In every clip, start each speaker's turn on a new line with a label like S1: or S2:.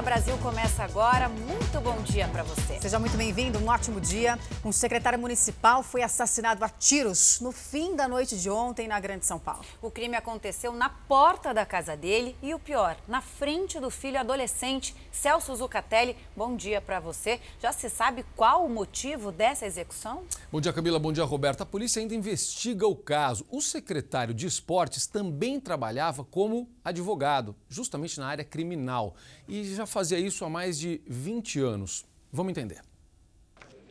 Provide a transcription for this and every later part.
S1: Fala Brasil começa agora. Muito bom dia para você.
S2: Seja muito bem-vindo, um ótimo dia. Um secretário municipal foi assassinado a tiros no fim da noite de ontem na Grande São Paulo.
S1: O crime aconteceu na porta da casa dele e o pior, na frente do filho adolescente Celso Zucatelli. Bom dia para você. Já se sabe qual o motivo dessa execução?
S3: Bom dia, Camila. Bom dia, Roberta. A polícia ainda investiga o caso. O secretário de Esportes também trabalhava como advogado, justamente na área criminal e já fazia isso há mais de 20 anos. Vamos entender.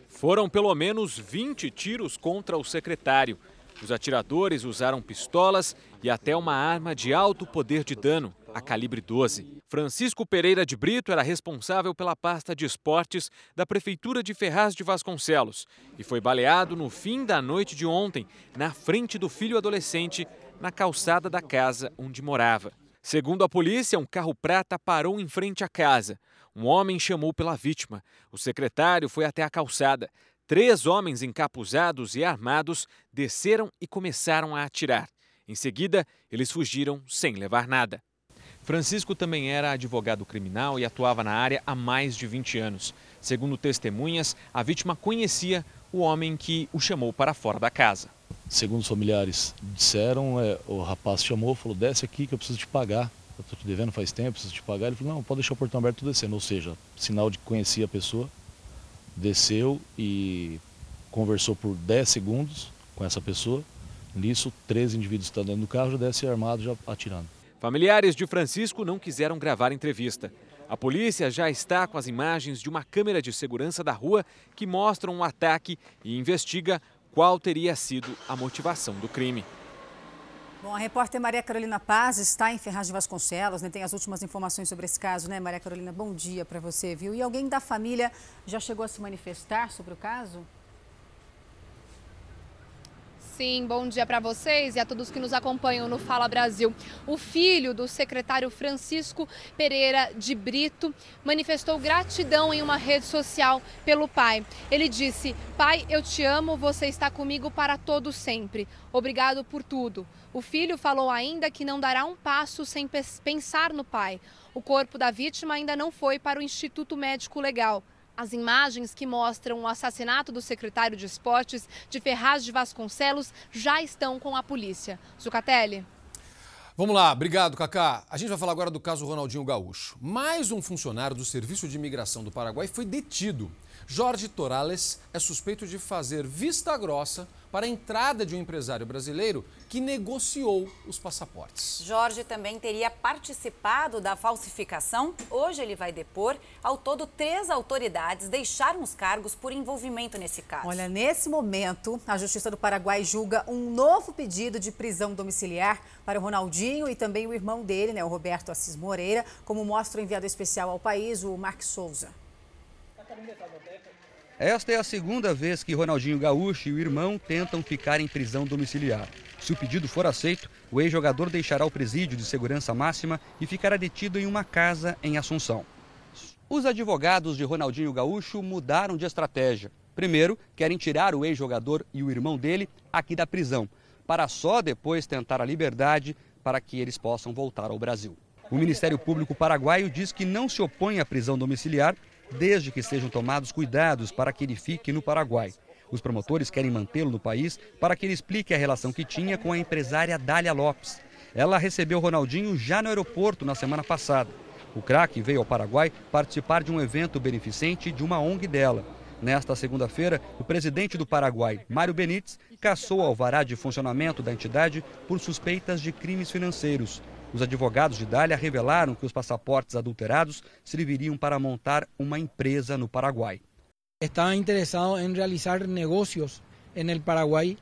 S4: Foram pelo menos 20 tiros contra o secretário. Os atiradores usaram pistolas e até uma arma de alto poder de dano, a calibre 12. Francisco Pereira de Brito era responsável pela pasta de esportes da Prefeitura de Ferraz de Vasconcelos e foi baleado no fim da noite de ontem, na frente do filho adolescente, na calçada da casa onde morava. Segundo a polícia, um carro prata parou em frente à casa. Um homem chamou pela vítima. O secretário foi até a calçada. Três homens encapuzados e armados desceram e começaram a atirar. Em seguida, eles fugiram sem levar nada. Francisco também era advogado criminal e atuava na área há mais de 20 anos. Segundo testemunhas, a vítima conhecia o homem que o chamou para fora da casa
S5: segundo os familiares disseram, é, o rapaz chamou, falou, desce aqui que eu preciso te pagar. Eu estou te devendo faz tempo, preciso te pagar. Ele falou, não, pode deixar o portão aberto descendo. Ou seja, sinal de que conhecia a pessoa. Desceu e conversou por 10 segundos com essa pessoa. Nisso, três indivíduos estão dentro do carro, já desce armado, já atirando.
S4: Familiares de Francisco não quiseram gravar a entrevista. A polícia já está com as imagens de uma câmera de segurança da rua que mostram um ataque e investiga qual teria sido a motivação do crime.
S2: Bom, a repórter Maria Carolina Paz está em Ferraz de Vasconcelos, né? tem as últimas informações sobre esse caso, né, Maria Carolina? Bom dia para você, viu? E alguém da família já chegou a se manifestar sobre o caso?
S6: Sim, bom dia para vocês e a todos que nos acompanham no Fala Brasil. O filho do secretário Francisco Pereira de Brito manifestou gratidão em uma rede social pelo pai. Ele disse: Pai, eu te amo, você está comigo para todo sempre. Obrigado por tudo. O filho falou ainda que não dará um passo sem pensar no pai. O corpo da vítima ainda não foi para o Instituto Médico Legal. As imagens que mostram o assassinato do secretário de esportes de Ferraz de Vasconcelos já estão com a polícia. Zucatelli.
S3: Vamos lá, obrigado, Cacá. A gente vai falar agora do caso Ronaldinho Gaúcho. Mais um funcionário do Serviço de Imigração do Paraguai foi detido. Jorge Torales é suspeito de fazer vista grossa para a entrada de um empresário brasileiro que negociou os passaportes.
S1: Jorge também teria participado da falsificação. Hoje ele vai depor. Ao todo, três autoridades deixaram os cargos por envolvimento nesse caso.
S2: Olha, nesse momento, a Justiça do Paraguai julga um novo pedido de prisão domiciliar para o Ronaldinho e também o irmão dele, né, o Roberto Assis Moreira, como mostra o enviado especial ao país, o Mark Souza.
S7: Esta é a segunda vez que Ronaldinho Gaúcho e o irmão tentam ficar em prisão domiciliar. Se o pedido for aceito, o ex-jogador deixará o presídio de segurança máxima e ficará detido em uma casa em Assunção. Os advogados de Ronaldinho Gaúcho mudaram de estratégia. Primeiro, querem tirar o ex-jogador e o irmão dele aqui da prisão, para só depois tentar a liberdade para que eles possam voltar ao Brasil. O Ministério Público Paraguaio diz que não se opõe à prisão domiciliar desde que sejam tomados cuidados para que ele fique no Paraguai. Os promotores querem mantê-lo no país para que ele explique a relação que tinha com a empresária Dália Lopes. Ela recebeu Ronaldinho já no aeroporto na semana passada. O craque veio ao Paraguai participar de um evento beneficente de uma ONG dela. Nesta segunda-feira, o presidente do Paraguai, Mário Benítez, cassou o alvará de funcionamento da entidade por suspeitas de crimes financeiros. Os advogados de Dália revelaram que os passaportes adulterados serviriam para montar uma empresa no Paraguai.
S8: Está interessado em realizar negócios no Paraguai,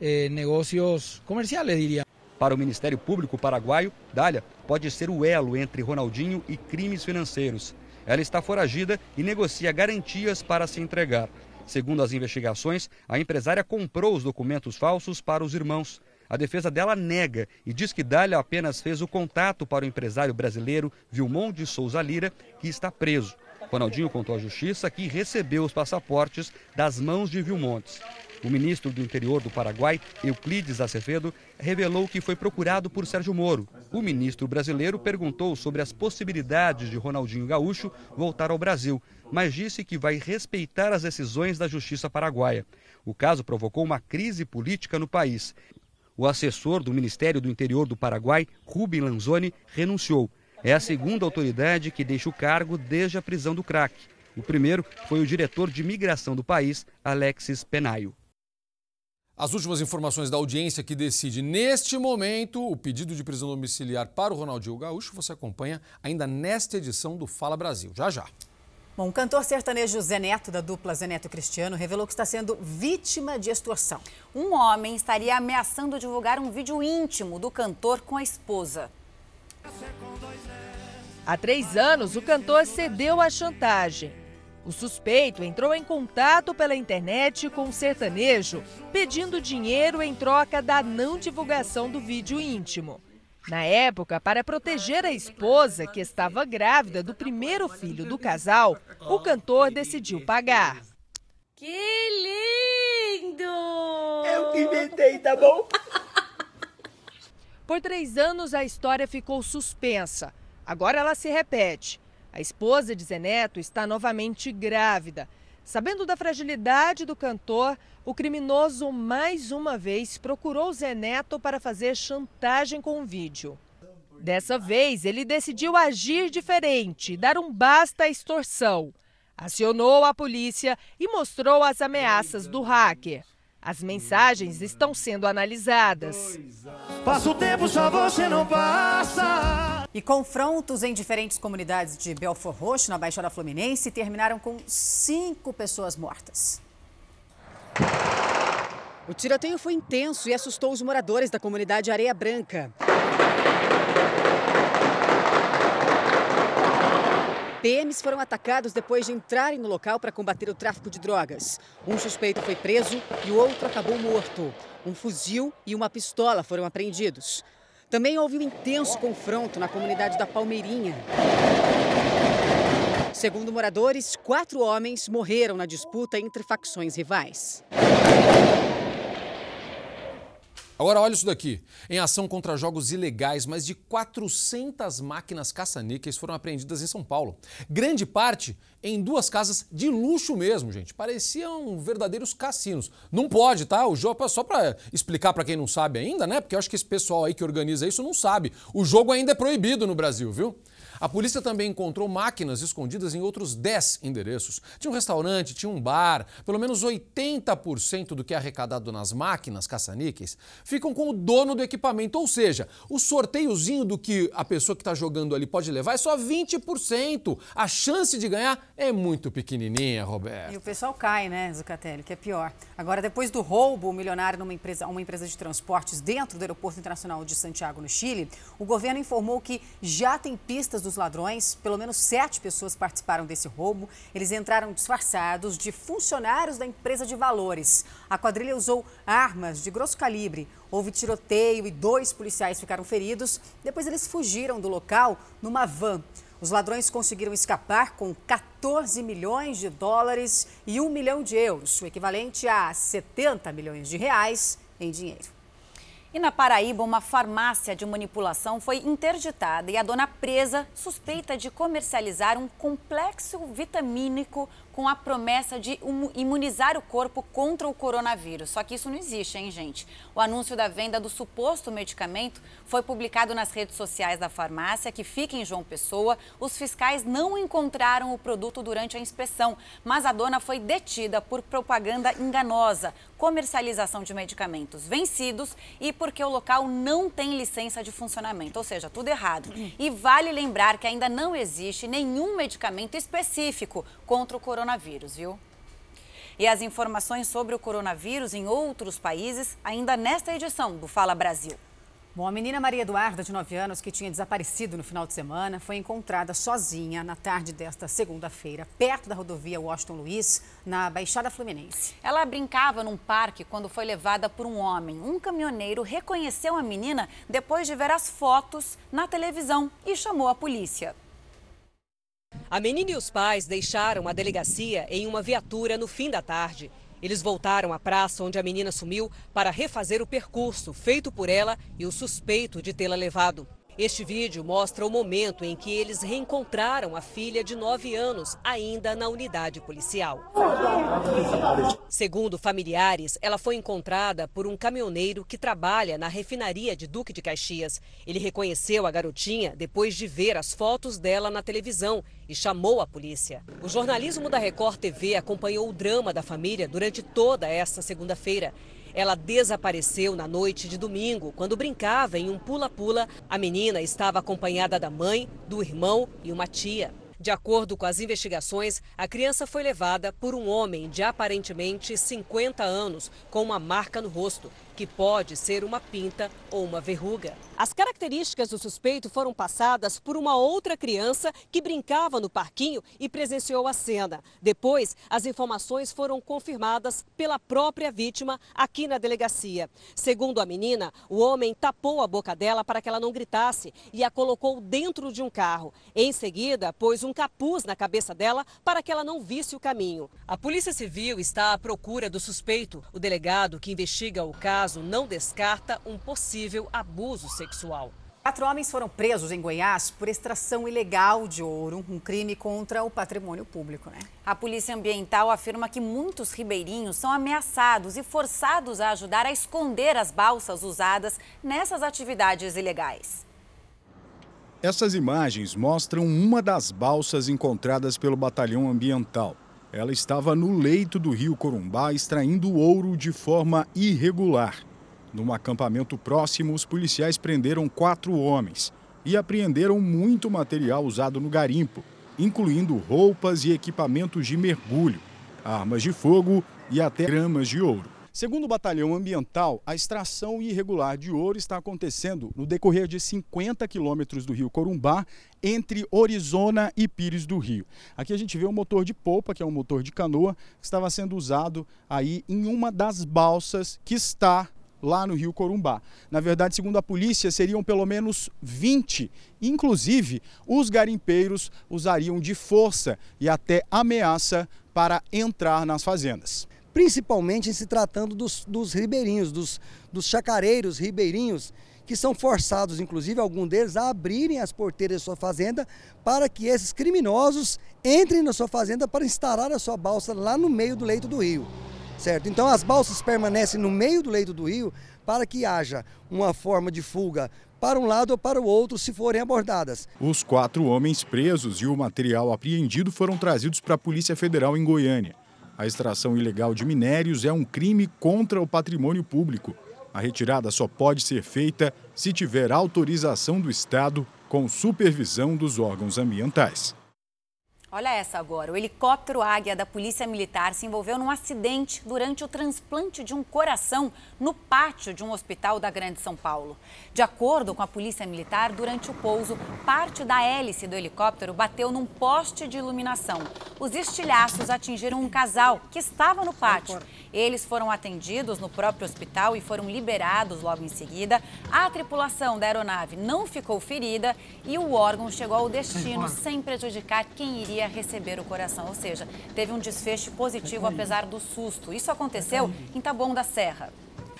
S8: eh, negócios comerciais, diria.
S7: Para o Ministério Público paraguaio, Dália pode ser o elo entre Ronaldinho e crimes financeiros. Ela está foragida e negocia garantias para se entregar. Segundo as investigações, a empresária comprou os documentos falsos para os irmãos. A defesa dela nega e diz que Dália apenas fez o contato para o empresário brasileiro Vilmon de Souza Lira, que está preso. Ronaldinho contou à justiça que recebeu os passaportes das mãos de Vilmontes. O ministro do Interior do Paraguai, Euclides Acevedo, revelou que foi procurado por Sérgio Moro. O ministro brasileiro perguntou sobre as possibilidades de Ronaldinho Gaúcho voltar ao Brasil, mas disse que vai respeitar as decisões da justiça paraguaia. O caso provocou uma crise política no país. O assessor do Ministério do Interior do Paraguai, Rubem Lanzoni, renunciou. É a segunda autoridade que deixa o cargo desde a prisão do craque. O primeiro foi o diretor de migração do país, Alexis Penaio.
S3: As últimas informações da audiência que decide neste momento o pedido de prisão domiciliar para o Ronaldinho Gaúcho você acompanha ainda nesta edição do Fala Brasil. Já já.
S2: Bom, o cantor sertanejo Zé Neto, da dupla Zé Neto Cristiano, revelou que está sendo vítima de extorsão.
S1: Um homem estaria ameaçando divulgar um vídeo íntimo do cantor com a esposa.
S9: Há três anos, o cantor cedeu à chantagem. O suspeito entrou em contato pela internet com o sertanejo, pedindo dinheiro em troca da não divulgação do vídeo íntimo. Na época, para proteger a esposa, que estava grávida do primeiro filho do casal, o cantor decidiu pagar.
S10: Que lindo!
S11: Eu que inventei, tá bom?
S9: Por três anos, a história ficou suspensa. Agora ela se repete. A esposa de Zeneto está novamente grávida. Sabendo da fragilidade do cantor, o criminoso mais uma vez procurou Zeneto para fazer chantagem com o vídeo. Dessa vez, ele decidiu agir diferente, dar um basta à extorsão. Acionou a polícia e mostrou as ameaças do hacker. As mensagens estão sendo analisadas.
S11: Passa o tempo, só você não passa.
S2: E confrontos em diferentes comunidades de Belfort Roxo, na Baixada Fluminense, terminaram com cinco pessoas mortas. O tiroteio foi intenso e assustou os moradores da comunidade Areia Branca. PMs foram atacados depois de entrarem no local para combater o tráfico de drogas. Um suspeito foi preso e o outro acabou morto. Um fuzil e uma pistola foram apreendidos. Também houve um intenso confronto na comunidade da Palmeirinha. Segundo moradores, quatro homens morreram na disputa entre facções rivais.
S3: Agora olha isso daqui. Em ação contra jogos ilegais, mais de 400 máquinas caça-níqueis foram apreendidas em São Paulo. Grande parte em duas casas de luxo mesmo, gente. Pareciam verdadeiros cassinos. Não pode, tá? O jogo é só para explicar para quem não sabe ainda, né? Porque eu acho que esse pessoal aí que organiza isso não sabe. O jogo ainda é proibido no Brasil, viu? A polícia também encontrou máquinas escondidas em outros 10 endereços. Tinha um restaurante, tinha um bar. Pelo menos 80% do que é arrecadado nas máquinas caça-níqueis ficam com o dono do equipamento. Ou seja, o sorteiozinho do que a pessoa que está jogando ali pode levar é só 20%. A chance de ganhar é muito pequenininha, Roberto.
S2: E o pessoal cai, né, Zucatelli, que é pior. Agora, depois do roubo milionário numa empresa, uma empresa de transportes dentro do Aeroporto Internacional de Santiago, no Chile, o governo informou que já tem pistas dos ladrões. Pelo menos sete pessoas participaram desse roubo. Eles entraram disfarçados de funcionários da empresa de valores. A quadrilha usou armas de grosso calibre. Houve tiroteio e dois policiais ficaram feridos. Depois eles fugiram do local numa van. Os ladrões conseguiram escapar com 14 milhões de dólares e 1 milhão de euros, o equivalente a 70 milhões de reais em dinheiro.
S1: E na Paraíba, uma farmácia de manipulação foi interditada e a dona presa suspeita de comercializar um complexo vitamínico com a promessa de imunizar o corpo contra o coronavírus. Só que isso não existe, hein, gente? O anúncio da venda do suposto medicamento foi publicado nas redes sociais da farmácia, que fica em João Pessoa. Os fiscais não encontraram o produto durante a inspeção, mas a dona foi detida por propaganda enganosa, comercialização de medicamentos vencidos e porque o local não tem licença de funcionamento, ou seja, tudo errado. E vale lembrar que ainda não existe nenhum medicamento específico contra o coronavírus, viu? E as informações sobre o coronavírus em outros países ainda nesta edição do Fala Brasil.
S2: Bom, a menina Maria Eduarda, de 9 anos, que tinha desaparecido no final de semana, foi encontrada sozinha na tarde desta segunda-feira, perto da rodovia Washington Luiz, na Baixada Fluminense.
S1: Ela brincava num parque quando foi levada por um homem. Um caminhoneiro reconheceu a menina depois de ver as fotos na televisão e chamou a polícia.
S12: A menina e os pais deixaram a delegacia em uma viatura no fim da tarde.
S10: Eles voltaram à praça onde a menina sumiu para refazer o percurso feito por ela e o suspeito de tê-la levado. Este vídeo mostra o momento em que eles reencontraram a filha de 9 anos, ainda na unidade policial. Segundo familiares, ela foi encontrada por um caminhoneiro que trabalha na refinaria de Duque de Caxias. Ele reconheceu a garotinha depois de ver as fotos dela na televisão e chamou a polícia. O jornalismo da Record TV acompanhou o drama da família durante toda esta segunda-feira. Ela desapareceu na noite de domingo, quando brincava em um pula-pula. A menina estava acompanhada da mãe, do irmão e uma tia. De acordo com as investigações, a criança foi levada por um homem de aparentemente 50 anos, com uma marca no rosto, que pode ser uma pinta ou uma verruga. As características do suspeito foram passadas por uma outra criança que brincava no parquinho e presenciou a cena. Depois, as informações foram confirmadas pela própria vítima aqui na delegacia. Segundo a menina, o homem tapou a boca dela para que ela não gritasse e a colocou dentro de um carro. Em seguida, pôs um capuz na cabeça dela para que ela não visse o caminho. A Polícia Civil está à procura do suspeito. O delegado que investiga o caso não descarta um possível abuso sexual sexual.
S2: Quatro homens foram presos em Goiás por extração ilegal de ouro, um crime contra o patrimônio público, né?
S1: A Polícia Ambiental afirma que muitos ribeirinhos são ameaçados e forçados a ajudar a esconder as balsas usadas nessas atividades ilegais.
S12: Essas imagens mostram uma das balsas encontradas pelo Batalhão Ambiental. Ela estava no leito do rio Corumbá extraindo ouro de forma irregular. Num acampamento próximo, os policiais prenderam quatro homens e apreenderam muito material usado no garimpo, incluindo roupas e equipamentos de mergulho, armas de fogo e até gramas de ouro. Segundo o Batalhão Ambiental, a extração irregular de ouro está acontecendo no decorrer de 50 quilômetros do rio Corumbá, entre Orizona e Pires do Rio. Aqui a gente vê um motor de polpa, que é um motor de canoa, que estava sendo usado aí em uma das balsas que está lá no Rio Corumbá. Na verdade, segundo a polícia, seriam pelo menos 20. Inclusive, os garimpeiros usariam de força e até ameaça para entrar nas fazendas.
S13: Principalmente em se tratando dos, dos ribeirinhos, dos, dos chacareiros ribeirinhos, que são forçados, inclusive alguns deles, a abrirem as porteiras de sua fazenda para que esses criminosos entrem na sua fazenda para instalar a sua balsa lá no meio do leito do rio certo? Então as balsas permanecem no meio do leito do rio para que haja uma forma de fuga para um lado ou para o outro se forem abordadas.
S12: Os quatro homens presos e o material apreendido foram trazidos para a Polícia Federal em Goiânia. A extração ilegal de minérios é um crime contra o patrimônio público. A retirada só pode ser feita se tiver autorização do Estado com supervisão dos órgãos ambientais.
S1: Olha essa agora. O helicóptero Águia da Polícia Militar se envolveu num acidente durante o transplante de um coração no pátio de um hospital da Grande São Paulo. De acordo com a Polícia Militar, durante o pouso, parte da hélice do helicóptero bateu num poste de iluminação. Os estilhaços atingiram um casal que estava no pátio. Eles foram atendidos no próprio hospital e foram liberados logo em seguida. A tripulação da aeronave não ficou ferida e o órgão chegou ao destino sem prejudicar quem iria receber o coração, ou seja, teve um desfecho positivo apesar do susto. Isso aconteceu em Taboão da Serra.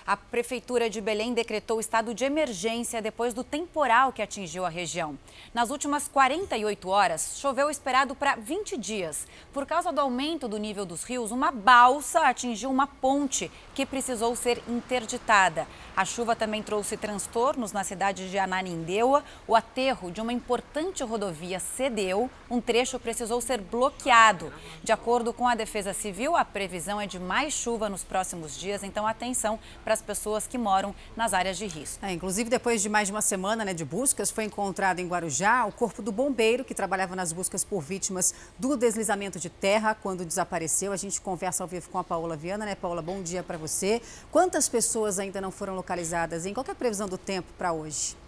S1: A Prefeitura de Belém decretou estado de emergência depois do temporal que atingiu a região. Nas últimas 48 horas, choveu esperado para 20 dias. Por causa do aumento do nível dos rios, uma balsa atingiu uma ponte que precisou ser interditada. A chuva também trouxe transtornos na cidade de Ananindeua. O aterro de uma importante rodovia cedeu, um trecho precisou ser bloqueado. De acordo com a Defesa Civil, a previsão é de mais chuva nos próximos dias, então atenção para as pessoas que moram nas áreas de risco.
S2: É, inclusive, depois de mais de uma semana né, de buscas, foi encontrado em Guarujá o corpo do bombeiro que trabalhava nas buscas por vítimas do deslizamento de terra quando desapareceu. A gente conversa ao vivo com a Paola Viana, né, Paola? Bom dia para você. Quantas pessoas ainda não foram localizadas? Em qual é a previsão do tempo para hoje?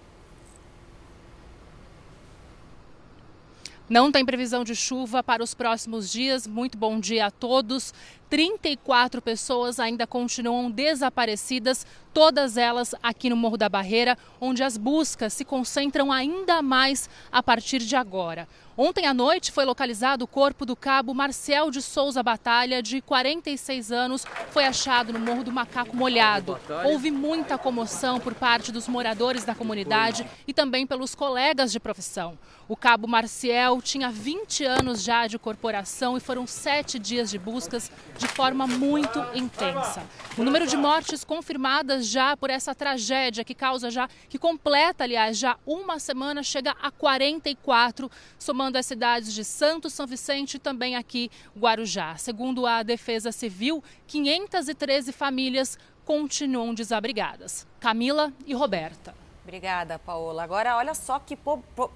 S14: Não tem previsão de chuva para os próximos dias. Muito bom dia a todos. 34 pessoas ainda continuam desaparecidas, todas elas aqui no Morro da Barreira, onde as buscas se concentram ainda mais a partir de agora. Ontem à noite foi localizado o corpo do cabo Marcel de Souza Batalha, de 46 anos, foi achado no Morro do Macaco Molhado. Houve muita comoção por parte dos moradores da comunidade e também pelos colegas de profissão. O cabo Marcial tinha 20 anos já de corporação e foram sete dias de buscas de forma muito intensa. O número de mortes confirmadas já por essa tragédia que causa já, que completa, aliás, já uma semana, chega a 44, somando as cidades de Santos, São Vicente e também aqui Guarujá. Segundo a Defesa Civil, 513 famílias continuam desabrigadas. Camila e Roberta.
S1: Obrigada, Paola. Agora, olha só que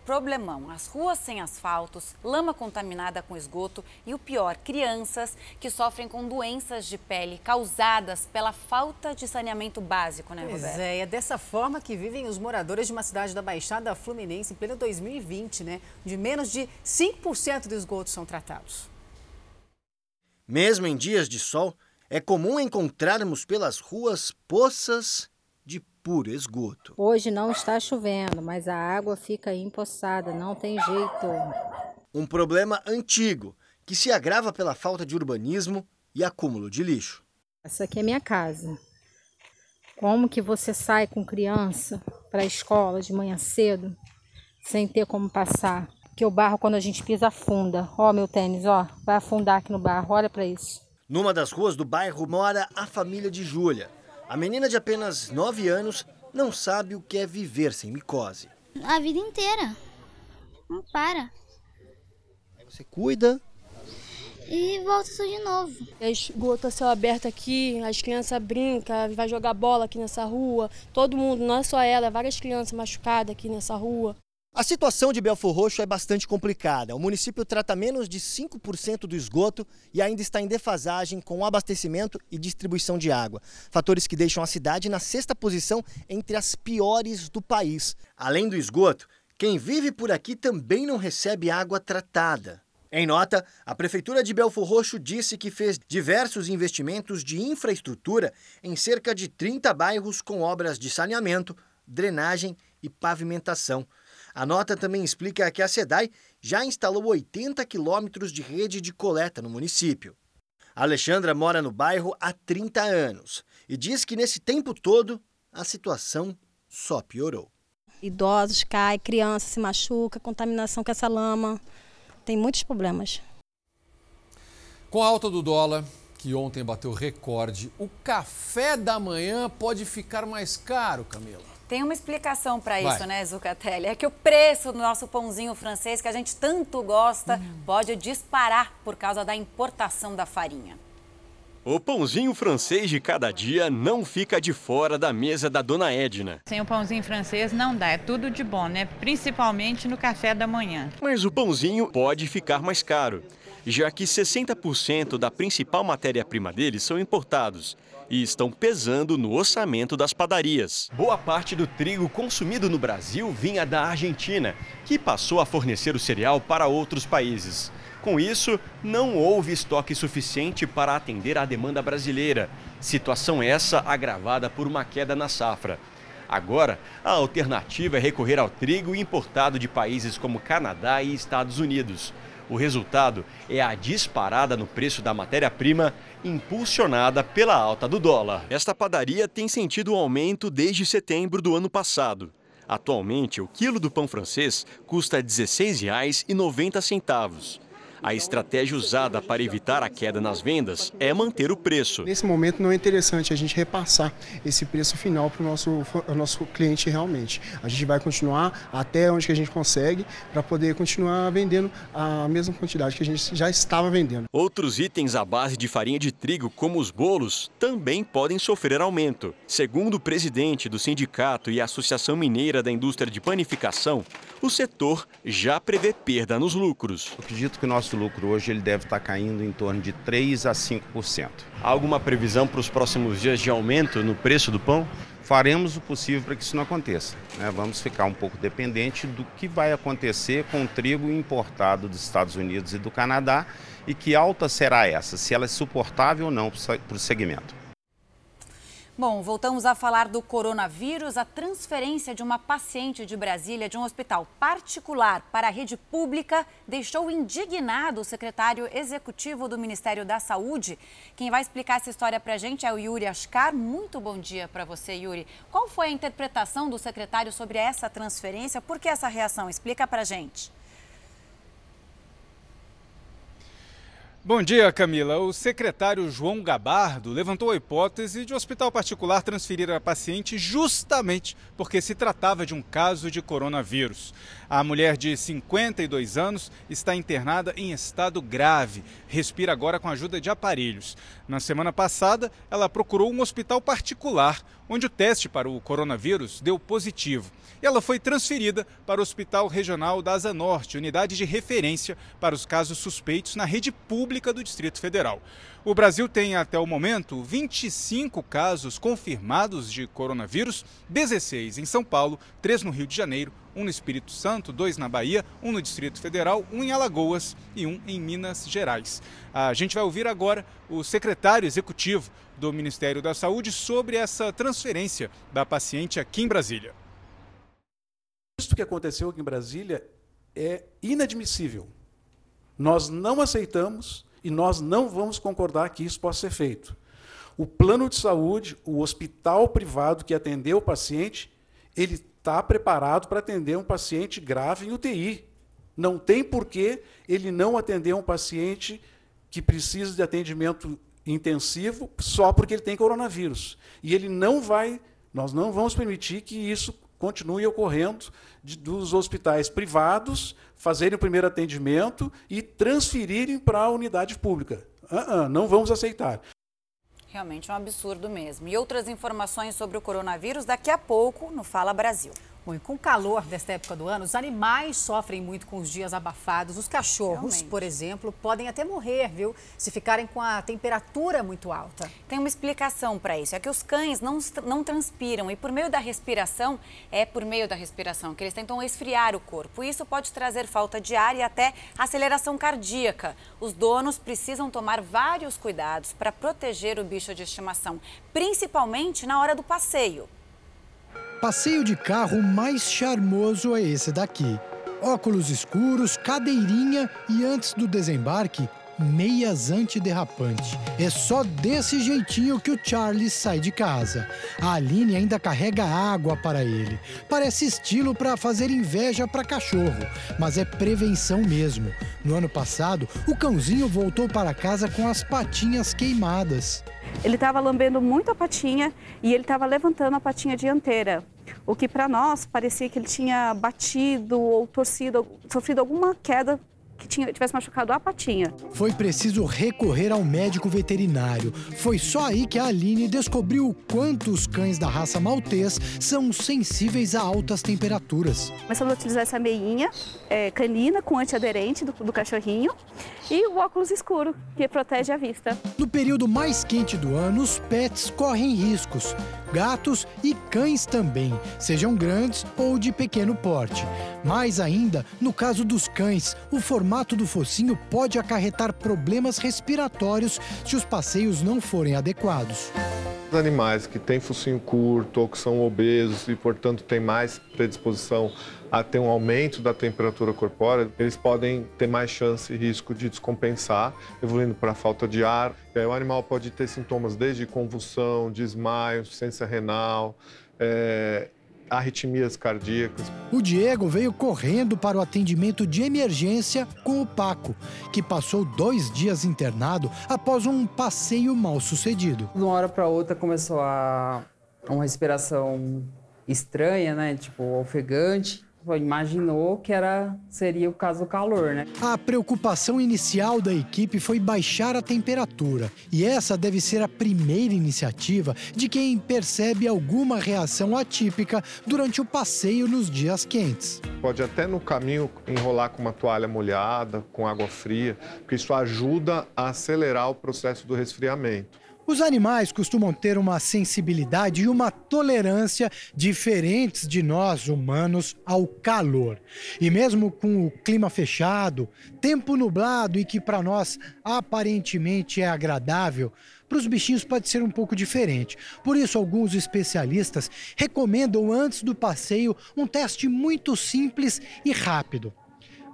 S1: problemão. As ruas sem asfaltos, lama contaminada com esgoto e o pior, crianças que sofrem com doenças de pele causadas pela falta de saneamento básico, né,
S2: pois
S1: Roberto?
S2: é, é dessa forma que vivem os moradores de uma cidade da Baixada Fluminense em pleno 2020, né? De menos de 5% dos esgotos são tratados.
S15: Mesmo em dias de sol, é comum encontrarmos pelas ruas poças puro esgoto.
S16: Hoje não está chovendo, mas a água fica empoçada, não tem jeito.
S15: Um problema antigo que se agrava pela falta de urbanismo e acúmulo de lixo.
S16: Essa aqui é minha casa. Como que você sai com criança para a escola de manhã cedo sem ter como passar? Que o barro quando a gente pisa afunda. Ó, meu tênis, ó, vai afundar aqui no barro. Olha para isso.
S15: Numa das ruas do bairro mora a família de Júlia. A menina de apenas 9 anos não sabe o que é viver sem micose.
S17: A vida inteira. Não para.
S15: Aí você cuida.
S17: E volta tudo de novo.
S18: É esgoto a céu aberto aqui, as crianças brincam, vai jogar bola aqui nessa rua. Todo mundo, não é só ela, é várias crianças machucadas aqui nessa rua.
S15: A situação de Belfor Roxo é bastante complicada. O município trata menos de 5% do esgoto e ainda está em defasagem com o abastecimento e distribuição de água. Fatores que deixam a cidade na sexta posição entre as piores do país. Além do esgoto, quem vive por aqui também não recebe água tratada. Em nota, a Prefeitura de Belfor Roxo disse que fez diversos investimentos de infraestrutura em cerca de 30 bairros com obras de saneamento, drenagem e pavimentação. A nota também explica que a SEDAI já instalou 80 quilômetros de rede de coleta no município. A Alexandra mora no bairro há 30 anos e diz que nesse tempo todo a situação só piorou.
S18: Idosos caem, crianças se machucam, contaminação com essa lama, tem muitos problemas.
S3: Com a alta do dólar, que ontem bateu recorde, o café da manhã pode ficar mais caro, Camila.
S1: Tem uma explicação para isso, né, Zucatelli? É que o preço do nosso pãozinho francês, que a gente tanto gosta, hum. pode disparar por causa da importação da farinha.
S19: O pãozinho francês de cada dia não fica de fora da mesa da dona Edna.
S20: Sem o pãozinho francês não dá, é tudo de bom, né? Principalmente no café da manhã.
S19: Mas o pãozinho pode ficar mais caro, já que 60% da principal matéria-prima dele são importados e estão pesando no orçamento das padarias. Boa parte do trigo consumido no Brasil vinha da Argentina, que passou a fornecer o cereal para outros países. Com isso, não houve estoque suficiente para atender à demanda brasileira. Situação essa agravada por uma queda na safra. Agora, a alternativa é recorrer ao trigo importado de países como Canadá e Estados Unidos. O resultado é a disparada no preço da matéria-prima, impulsionada pela alta do dólar. Esta padaria tem sentido um aumento desde setembro do ano passado. Atualmente, o quilo do pão francês custa R$ 16,90. A estratégia usada para evitar a queda nas vendas é manter o preço.
S21: Nesse momento não é interessante a gente repassar esse preço final para o nosso, nosso cliente realmente. A gente vai continuar até onde que a gente consegue para poder continuar vendendo a mesma quantidade que a gente já estava vendendo.
S19: Outros itens à base de farinha de trigo, como os bolos, também podem sofrer aumento. Segundo o presidente do Sindicato e Associação Mineira da Indústria de Panificação, o setor já prevê perda nos lucros.
S22: Eu acredito que o nosso lucro hoje ele deve estar caindo em torno de 3 a 5%.
S19: Há alguma previsão para os próximos dias de aumento no preço do pão?
S22: Faremos o possível para que isso não aconteça. Né? Vamos ficar um pouco dependente do que vai acontecer com o trigo importado dos Estados Unidos e do Canadá e que alta será essa, se ela é suportável ou não para o segmento.
S1: Bom, voltamos a falar do coronavírus. A transferência de uma paciente de Brasília de um hospital particular para a rede pública deixou indignado o secretário executivo do Ministério da Saúde. Quem vai explicar essa história para a gente é o Yuri Ascar. Muito bom dia para você, Yuri. Qual foi a interpretação do secretário sobre essa transferência? Por que essa reação? Explica para a gente.
S23: Bom dia, Camila. O secretário João Gabardo levantou a hipótese de o um hospital particular transferir a paciente justamente porque se tratava de um caso de coronavírus. A mulher de 52 anos está internada em estado grave, respira agora com a ajuda de aparelhos. Na semana passada, ela procurou um hospital particular, onde o teste para o coronavírus deu positivo. E ela foi transferida para o Hospital Regional da Asa Norte, unidade de referência para os casos suspeitos na rede pública do Distrito Federal. O Brasil tem até o momento 25 casos confirmados de coronavírus, 16 em São Paulo, 3 no Rio de Janeiro, um no Espírito Santo, dois na Bahia, um no Distrito Federal, um em Alagoas e um em Minas Gerais. A gente vai ouvir agora o secretário executivo do Ministério da Saúde sobre essa transferência da paciente aqui em Brasília.
S24: Isto que aconteceu aqui em Brasília é inadmissível. Nós não aceitamos e nós não vamos concordar que isso possa ser feito. O plano de saúde, o hospital privado que atendeu o paciente, ele está preparado para atender um paciente grave em UTI. Não tem por que ele não atender um paciente que precisa de atendimento intensivo só porque ele tem coronavírus. E ele não vai, nós não vamos permitir que isso continue ocorrendo de, dos hospitais privados fazerem o primeiro atendimento e transferirem para a unidade pública. Uh -uh, não vamos aceitar.
S1: Realmente um absurdo mesmo. E outras informações sobre o coronavírus daqui a pouco no Fala Brasil.
S2: Bom, com o calor desta época do ano, os animais sofrem muito com os dias abafados. Os cachorros, Realmente. por exemplo, podem até morrer, viu? Se ficarem com a temperatura muito alta.
S1: Tem uma explicação para isso. É que os cães não, não transpiram e por meio da respiração, é por meio da respiração que eles tentam esfriar o corpo. Isso pode trazer falta de ar e até aceleração cardíaca. Os donos precisam tomar vários cuidados para proteger o bicho de estimação, principalmente na hora do passeio.
S25: Passeio de carro mais charmoso é esse daqui. Óculos escuros, cadeirinha e antes do desembarque, meias antiderrapante. É só desse jeitinho que o Charlie sai de casa. A Aline ainda carrega água para ele. Parece estilo para fazer inveja para cachorro, mas é prevenção mesmo. No ano passado, o cãozinho voltou para casa com as patinhas queimadas.
S26: Ele estava lambendo muito a patinha e ele estava levantando a patinha dianteira, o que para nós parecia que ele tinha batido ou torcido, sofrido alguma queda que tinha, tivesse machucado a patinha.
S25: Foi preciso recorrer ao médico veterinário. Foi só aí que a Aline descobriu o quanto os cães da raça maltês são sensíveis a altas temperaturas.
S26: Começamos a utilizar essa meinha é, canina com antiaderente do, do cachorrinho e o óculos escuro, que protege a vista.
S25: No período mais quente do ano, os pets correm riscos. Gatos e cães também, sejam grandes ou de pequeno porte. Mais ainda, no caso dos cães, o formato do focinho pode acarretar problemas respiratórios se os passeios não forem adequados.
S27: Animais que têm focinho curto ou que são obesos e, portanto, têm mais predisposição a ter um aumento da temperatura corpórea, eles podem ter mais chance e risco de descompensar, evoluindo para falta de ar. Aí, o animal pode ter sintomas desde convulsão, desmaio, insuficiência renal, é, arritmias cardíacas.
S25: O Diego veio correndo para o atendimento de emergência com o Paco, que passou dois dias internado após um passeio mal sucedido.
S28: De uma hora para outra começou a uma respiração estranha, né? Tipo, ofegante imaginou que era seria o caso do calor, né?
S25: A preocupação inicial da equipe foi baixar a temperatura, e essa deve ser a primeira iniciativa de quem percebe alguma reação atípica durante o passeio nos dias quentes.
S27: Pode até no caminho enrolar com uma toalha molhada, com água fria, porque isso ajuda a acelerar o processo do resfriamento.
S25: Os animais costumam ter uma sensibilidade e uma tolerância diferentes de nós humanos ao calor. E mesmo com o clima fechado, tempo nublado e que para nós aparentemente é agradável, para os bichinhos pode ser um pouco diferente. Por isso, alguns especialistas recomendam antes do passeio um teste muito simples e rápido.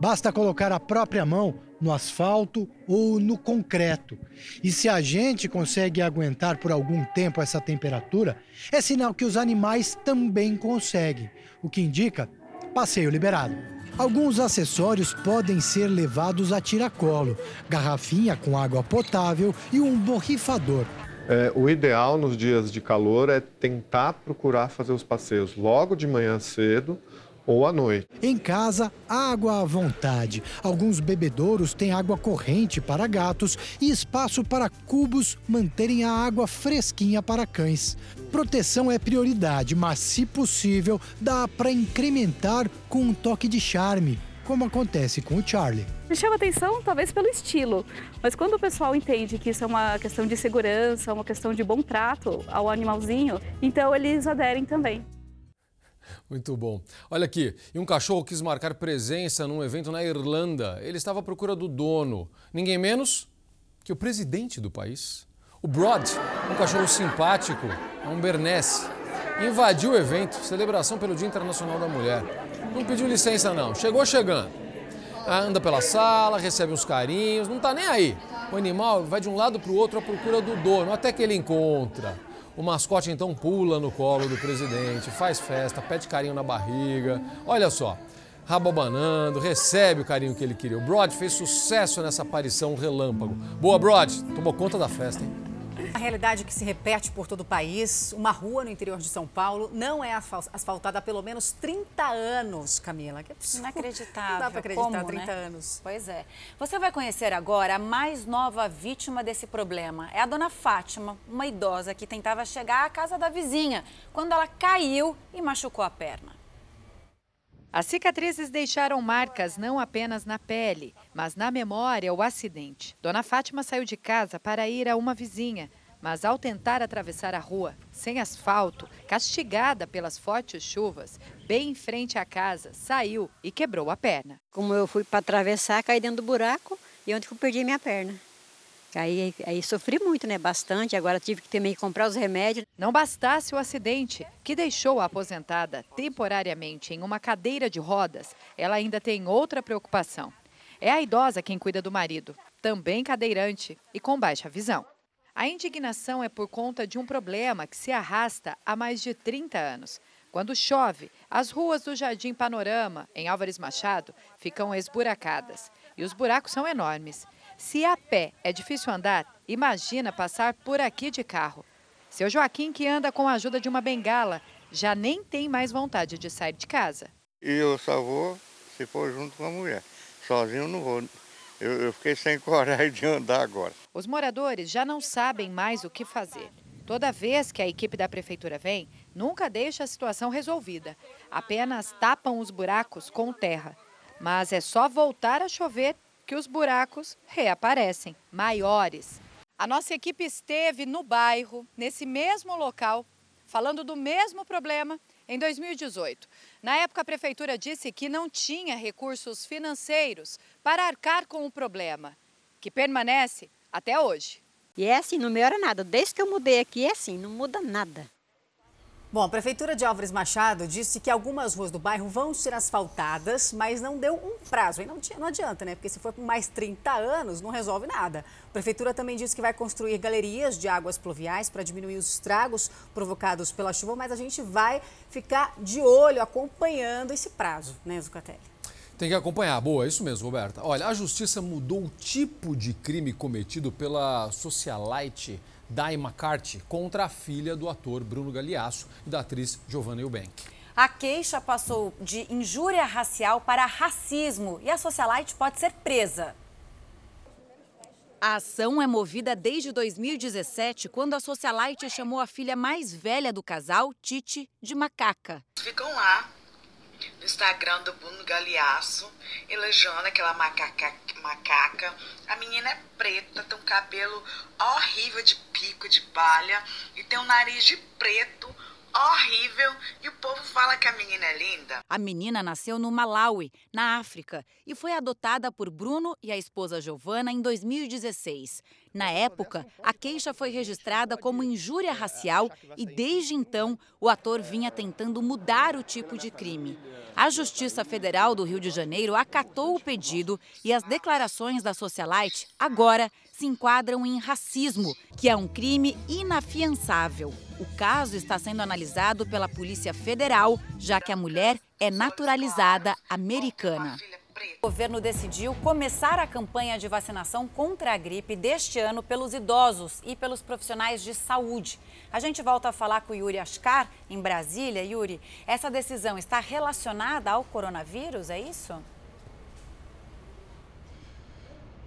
S25: Basta colocar a própria mão no asfalto ou no concreto. E se a gente consegue aguentar por algum tempo essa temperatura, é sinal que os animais também conseguem, o que indica passeio liberado. Alguns acessórios podem ser levados a tiracolo, garrafinha com água potável e um borrifador.
S27: É, o ideal nos dias de calor é tentar procurar fazer os passeios logo de manhã cedo ou à noite.
S25: Em casa, água à vontade. Alguns bebedouros têm água corrente para gatos e espaço para cubos manterem a água fresquinha para cães. Proteção é prioridade, mas se possível, dá para incrementar com um toque de charme, como acontece com o Charlie.
S26: Me chama atenção talvez pelo estilo, mas quando o pessoal entende que isso é uma questão de segurança, uma questão de bom trato ao animalzinho, então eles aderem também.
S3: Muito bom. Olha aqui, e um cachorro quis marcar presença num evento na Irlanda. Ele estava à procura do dono, ninguém menos que o presidente do país. O Broad, um cachorro simpático, é um Bernese, invadiu o evento, celebração pelo Dia Internacional da Mulher. Não pediu licença não, chegou chegando. Ah, anda pela sala, recebe uns carinhos, não tá nem aí. O animal vai de um lado para o outro à procura do dono, até que ele encontra. O mascote então pula no colo do presidente, faz festa, pede carinho na barriga. Olha só, rabo abanando, recebe o carinho que ele queria. O Broad fez sucesso nessa aparição relâmpago. Boa, Broad, tomou conta da festa, hein?
S2: A realidade que se repete por todo o país, uma rua no interior de São Paulo não é asfaltada há pelo menos 30 anos, Camila. Que
S1: absurdo. Inacreditável.
S2: Não dá para acreditar,
S1: Como,
S2: 30
S1: né?
S2: anos.
S1: Pois é. Você vai conhecer agora a mais nova vítima desse problema. É a dona Fátima, uma idosa que tentava chegar à casa da vizinha, quando ela caiu e machucou a perna.
S29: As cicatrizes deixaram marcas não apenas na pele, mas na memória o acidente. Dona Fátima saiu de casa para ir a uma vizinha, mas ao tentar atravessar a rua, sem asfalto, castigada pelas fortes chuvas, bem em frente à casa, saiu e quebrou a perna.
S30: Como eu fui para atravessar, caí dentro do buraco e onde que eu perdi minha perna. Aí, aí sofri muito, né? Bastante. Agora tive que também comprar os remédios.
S29: Não bastasse o acidente, que deixou a aposentada temporariamente em uma cadeira de rodas, ela ainda tem outra preocupação. É a idosa quem cuida do marido, também cadeirante e com baixa visão. A indignação é por conta de um problema que se arrasta há mais de 30 anos. Quando chove, as ruas do Jardim Panorama, em Álvares Machado, ficam esburacadas. E os buracos são enormes. Se a pé é difícil andar, imagina passar por aqui de carro. Seu Joaquim, que anda com a ajuda de uma bengala, já nem tem mais vontade de sair de casa.
S31: E eu só vou se for junto com a mulher. Sozinho eu não vou. Eu, eu fiquei sem coragem de andar agora.
S29: Os moradores já não sabem mais o que fazer. Toda vez que a equipe da prefeitura vem, nunca deixa a situação resolvida. Apenas tapam os buracos com terra. Mas é só voltar a chover que os buracos reaparecem, maiores. A nossa equipe esteve no bairro, nesse mesmo local, falando do mesmo problema em 2018. Na época, a prefeitura disse que não tinha recursos financeiros para arcar com o problema, que permanece até hoje.
S30: E é assim, não melhora nada. Desde que eu mudei aqui é assim, não muda nada.
S2: Bom, a Prefeitura de Álvares Machado disse que algumas ruas do bairro vão ser asfaltadas, mas não deu um prazo. E não, não adianta, né? Porque se for por mais 30 anos, não resolve nada. A Prefeitura também disse que vai construir galerias de águas pluviais para diminuir os estragos provocados pela chuva, mas a gente vai ficar de olho, acompanhando esse prazo, né, Zucatelli?
S3: Tem que acompanhar. Boa, isso mesmo, Roberta. Olha, a justiça mudou o tipo de crime cometido pela socialite Dai McCarthy contra a filha do ator Bruno Galeasso e da atriz Giovanna Eubank.
S1: A queixa passou de injúria racial para racismo e a socialite pode ser presa. A ação é movida desde 2017, quando a socialite chamou a filha mais velha do casal, Titi, de macaca.
S32: Ficam lá no Instagram do Bruno Galeasso, elogiando aquela macaca, macaca. A menina é preta, tem um cabelo horrível de pico de palha e tem um nariz de preto horrível e o povo fala que a menina é linda?
S1: A menina nasceu no Malawi, na África, e foi adotada por Bruno e a esposa Giovana em 2016. Na época, a queixa foi registrada como injúria racial e, desde então, o ator vinha tentando mudar o tipo de crime. A Justiça Federal do Rio de Janeiro acatou o pedido e as declarações da socialite agora se enquadram em racismo, que é um crime inafiançável. O caso está sendo analisado pela Polícia Federal, já que a mulher é naturalizada americana. O governo decidiu começar a campanha de vacinação contra a gripe deste ano pelos idosos e pelos profissionais de saúde. A gente volta a falar com o Yuri Ascar, em Brasília. Yuri, essa decisão está relacionada ao coronavírus, é isso?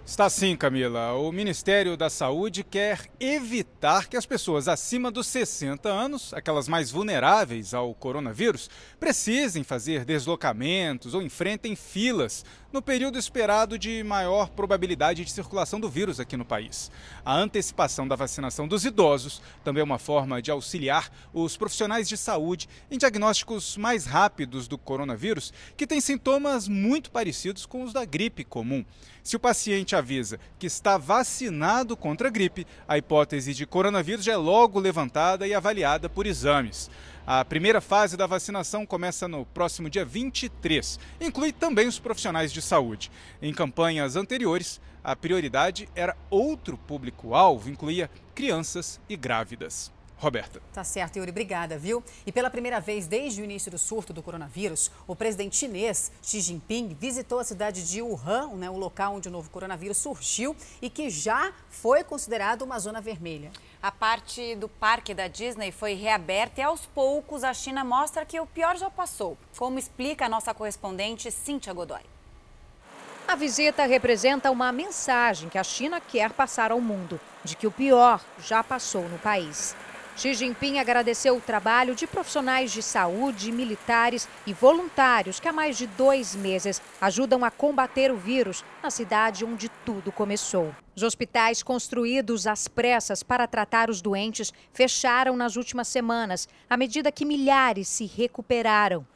S23: Está sim, Camila. O Ministério da Saúde quer evitar que as pessoas acima dos 60 anos, aquelas mais vulneráveis ao coronavírus, precisem fazer deslocamentos ou enfrentem filas no período esperado de maior probabilidade de circulação do vírus aqui no país. A antecipação da vacinação dos idosos também é uma forma de auxiliar os profissionais de saúde em diagnósticos mais rápidos do coronavírus, que tem sintomas muito parecidos com os da gripe comum. Se o paciente avisa que está vacinado contra a gripe, a hipótese de coronavírus já é logo levantada e avaliada por exames. A primeira fase da vacinação começa no próximo dia 23. Inclui também os profissionais de saúde. Em campanhas anteriores, a prioridade era outro público-alvo, incluía crianças e grávidas. Roberta.
S2: Tá certo, Yuri, obrigada, viu? E pela primeira vez desde o início do surto do coronavírus, o presidente chinês Xi Jinping visitou a cidade de Wuhan, né, o local onde o novo coronavírus surgiu e que já foi considerado uma zona vermelha. A parte do parque da Disney foi reaberta e aos poucos a China mostra que o pior já passou, como explica a nossa correspondente Cíntia Godoy.
S33: A visita representa uma mensagem que a China quer passar ao mundo, de que o pior já passou no país. Xi Jinping agradeceu o trabalho de profissionais de saúde, militares e voluntários que há mais de dois meses ajudam a combater o vírus na cidade onde tudo começou. Os hospitais construídos às pressas para tratar os doentes fecharam nas últimas semanas, à medida que milhares se recuperaram.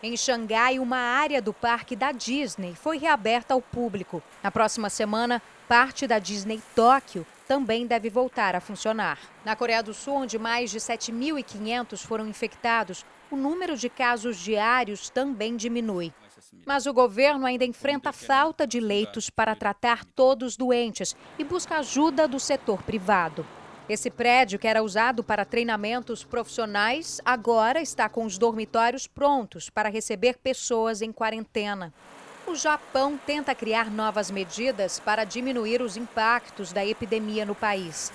S33: Em Xangai, uma área do parque da Disney foi reaberta ao público. Na próxima semana, parte da Disney Tóquio também deve voltar a funcionar. Na Coreia do Sul, onde mais de 7.500 foram infectados, o número de casos diários também diminui. Mas o governo ainda enfrenta falta de leitos para tratar todos os doentes e busca ajuda do setor privado. Esse prédio, que era usado para treinamentos profissionais, agora está com os dormitórios prontos para receber pessoas em quarentena. O Japão tenta criar novas medidas para diminuir os impactos da epidemia no país.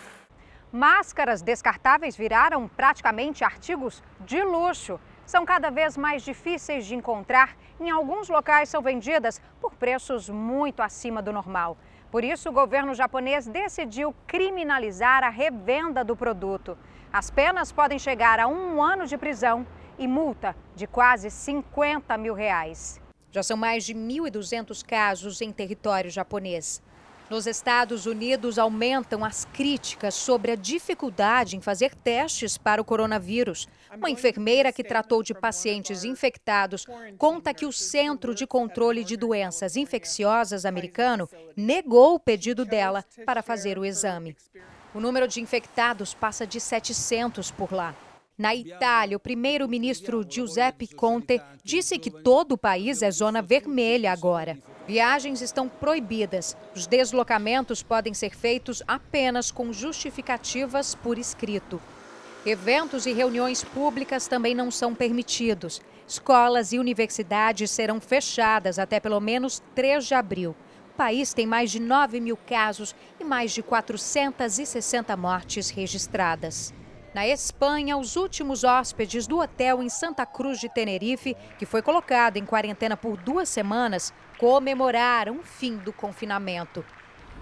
S34: Máscaras descartáveis viraram praticamente artigos de luxo. São cada vez mais difíceis de encontrar. Em alguns locais são vendidas por preços muito acima do normal. Por isso, o governo japonês decidiu criminalizar a revenda do produto. As penas podem chegar a um ano de prisão e multa de quase 50 mil reais.
S33: Já são mais de 1.200 casos em território japonês. Nos Estados Unidos, aumentam as críticas sobre a dificuldade em fazer testes para o coronavírus. Uma enfermeira que tratou de pacientes infectados conta que o Centro de Controle de Doenças Infecciosas americano negou o pedido dela para fazer o exame. O número de infectados passa de 700 por lá. Na Itália, o primeiro-ministro Giuseppe Conte disse que todo o país é zona vermelha agora. Viagens estão proibidas. Os deslocamentos podem ser feitos apenas com justificativas por escrito. Eventos e reuniões públicas também não são permitidos. Escolas e universidades serão fechadas até pelo menos 3 de abril. O país tem mais de 9 mil casos e mais de 460 mortes registradas. Na Espanha, os últimos hóspedes do hotel em Santa Cruz de Tenerife, que foi colocado em quarentena por duas semanas, comemoraram o fim do confinamento.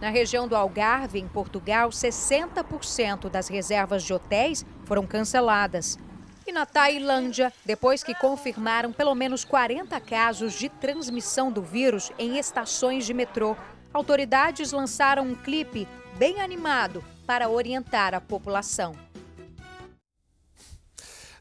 S33: Na região do Algarve, em Portugal, 60% das reservas de hotéis foram canceladas. E na Tailândia, depois que confirmaram pelo menos 40 casos de transmissão do vírus em estações de metrô, autoridades lançaram um clipe bem animado para orientar a população.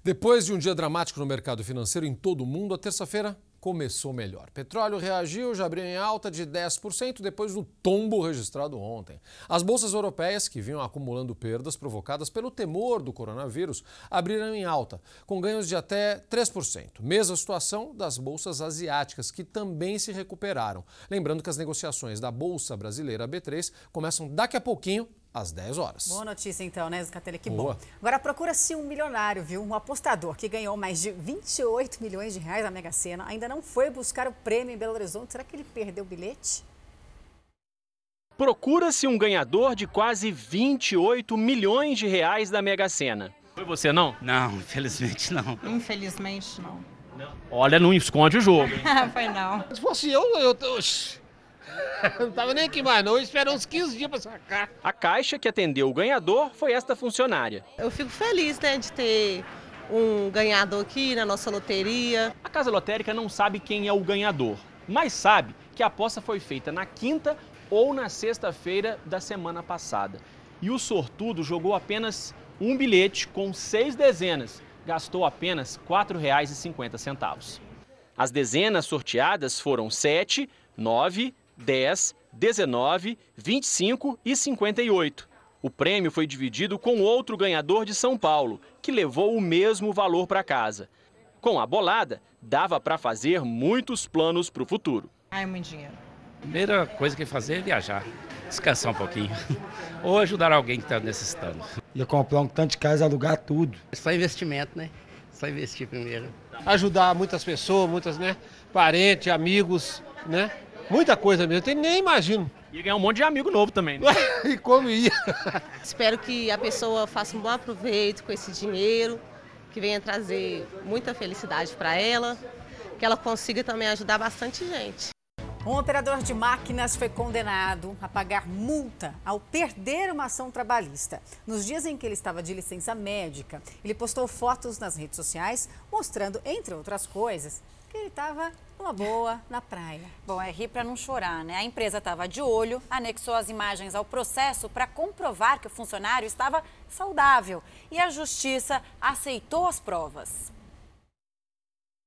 S3: Depois de um dia dramático no mercado financeiro em todo o mundo, a terça-feira começou melhor. Petróleo reagiu, já abriu em alta de 10% depois do tombo registrado ontem. As bolsas europeias, que vinham acumulando perdas provocadas pelo temor do coronavírus, abriram em alta, com ganhos de até 3%. Mesma situação das bolsas asiáticas, que também se recuperaram. Lembrando que as negociações da Bolsa Brasileira B3 começam daqui a pouquinho às 10 horas.
S2: Boa notícia então, né, Zucatelli? Que
S3: Boa.
S2: bom. Agora procura-se um milionário, viu? Um apostador que ganhou mais de 28 milhões de reais na Mega Sena. Ainda não foi buscar o prêmio em Belo Horizonte. Será que ele perdeu o bilhete?
S19: Procura-se um ganhador de quase 28 milhões de reais da Mega Sena. Foi você não?
S35: Não, infelizmente não.
S36: Infelizmente, não.
S19: Olha, não esconde o jogo.
S36: Foi não.
S37: Se fosse eu, eu, eu. não tava nem aqui mais não, eu esperei uns 15 dias pra sacar.
S19: A caixa que atendeu o ganhador foi esta funcionária.
S38: Eu fico feliz, né, de ter um ganhador aqui na nossa loteria.
S19: A casa lotérica não sabe quem é o ganhador, mas sabe que a aposta foi feita na quinta ou na sexta-feira da semana passada. E o sortudo jogou apenas um bilhete com seis dezenas, gastou apenas R$ 4,50. As dezenas sorteadas foram 7, 9, 10, 19, 25 e 58. O prêmio foi dividido com outro ganhador de São Paulo, que levou o mesmo valor para casa. Com a bolada, dava para fazer muitos planos para o futuro.
S36: Ai, muito dinheiro.
S35: Primeira coisa que fazer é viajar, descansar um pouquinho. Ou ajudar alguém que está necessitando.
S39: Ia comprar um tanto de casa, alugar tudo.
S40: Só investimento, né? Só investir primeiro.
S37: Ajudar muitas pessoas, muitas, né? Parentes, amigos, né? Muita coisa mesmo, eu nem imagino.
S19: E ganhar um monte de amigo novo também, né?
S37: e como ia?
S38: Espero que a pessoa faça um bom aproveito com esse dinheiro, que venha trazer muita felicidade para ela, que ela consiga também ajudar bastante gente.
S2: Um operador de máquinas foi condenado a pagar multa ao perder uma ação trabalhista. Nos dias em que ele estava de licença médica, ele postou fotos nas redes sociais mostrando, entre outras coisas, que ele estava numa boa na praia.
S1: Bom, é rir para não chorar, né? A empresa estava de olho, anexou as imagens ao processo para comprovar que o funcionário estava saudável e a justiça aceitou as provas.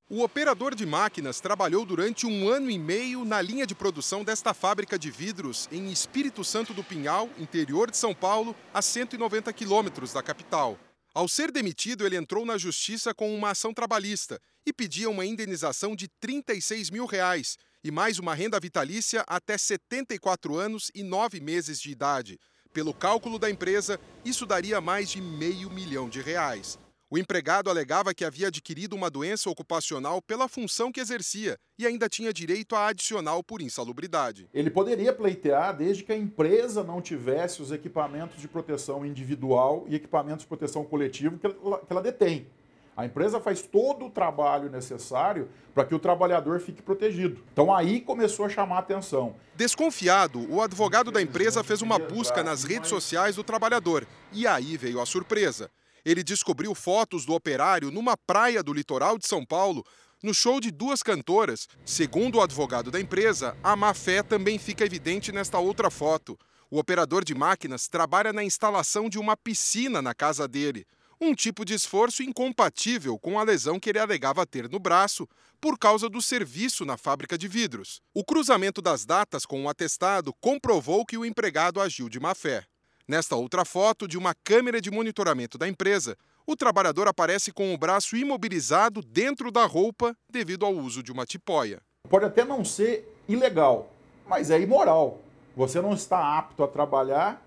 S41: O operador de máquinas trabalhou durante um ano e meio na linha de produção desta fábrica de vidros em Espírito Santo do Pinhal, interior de São Paulo, a 190 quilômetros da capital. Ao ser demitido, ele entrou na justiça com uma ação trabalhista e pedia uma indenização de 36 mil reais e mais uma renda vitalícia até 74 anos e 9 meses de idade. Pelo cálculo da empresa, isso daria mais de meio milhão de reais. O empregado alegava que havia adquirido uma doença ocupacional pela função que exercia e ainda tinha direito a adicional por insalubridade.
S42: Ele poderia pleitear desde que a empresa não tivesse os equipamentos de proteção individual e equipamentos de proteção coletivo que ela, que ela detém. A empresa faz todo o trabalho necessário para que o trabalhador fique protegido. Então aí começou a chamar a atenção.
S41: Desconfiado, o advogado da empresa fez uma busca nas redes sociais do trabalhador e aí veio a surpresa. Ele descobriu fotos do operário numa praia do litoral de São Paulo, no show de duas cantoras. Segundo o advogado da empresa, a má fé também fica evidente nesta outra foto. O operador de máquinas trabalha na instalação de uma piscina na casa dele. Um tipo de esforço incompatível com a lesão que ele alegava ter no braço por causa do serviço na fábrica de vidros. O cruzamento das datas com o atestado comprovou que o empregado agiu de má fé. Nesta outra foto de uma câmera de monitoramento da empresa, o trabalhador aparece com o braço imobilizado dentro da roupa devido ao uso de uma tipóia.
S42: Pode até não ser ilegal, mas é imoral. Você não está apto a trabalhar,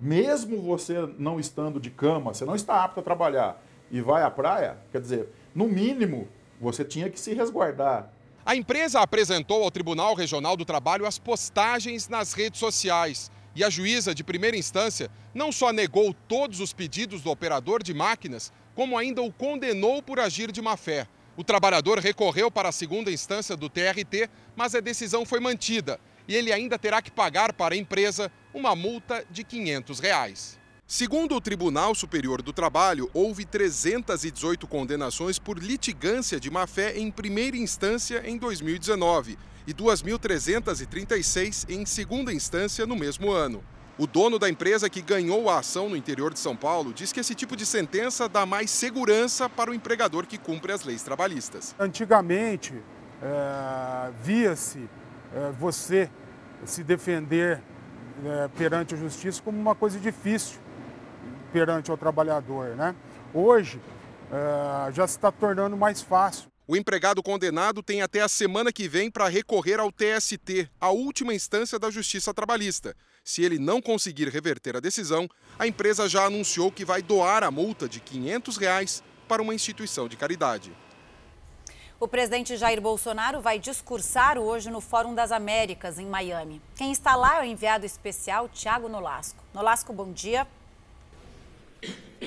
S42: mesmo você não estando de cama, você não está apto a trabalhar e vai à praia, quer dizer, no mínimo, você tinha que se resguardar.
S41: A empresa apresentou ao Tribunal Regional do Trabalho as postagens nas redes sociais. E a juíza de primeira instância não só negou todos os pedidos do operador de máquinas, como ainda o condenou por agir de má fé. O trabalhador recorreu para a segunda instância do TRT, mas a decisão foi mantida e ele ainda terá que pagar para a empresa uma multa de 500 reais. Segundo o Tribunal Superior do Trabalho, houve 318 condenações por litigância de má-fé em primeira instância em 2019 e 2.336 em segunda instância no mesmo ano. O dono da empresa que ganhou a ação no interior de São Paulo diz que esse tipo de sentença dá mais segurança para o empregador que cumpre as leis trabalhistas.
S25: Antigamente, é, via-se é, você se defender é, perante a justiça como uma coisa difícil perante o trabalhador. Né? Hoje, já se está tornando mais fácil.
S41: O empregado condenado tem até a semana que vem para recorrer ao TST, a última instância da Justiça Trabalhista. Se ele não conseguir reverter a decisão, a empresa já anunciou que vai doar a multa de 500 reais para uma instituição de caridade.
S1: O presidente Jair Bolsonaro vai discursar hoje no Fórum das Américas, em Miami. Quem está lá é o enviado especial Tiago Nolasco. Nolasco, bom dia.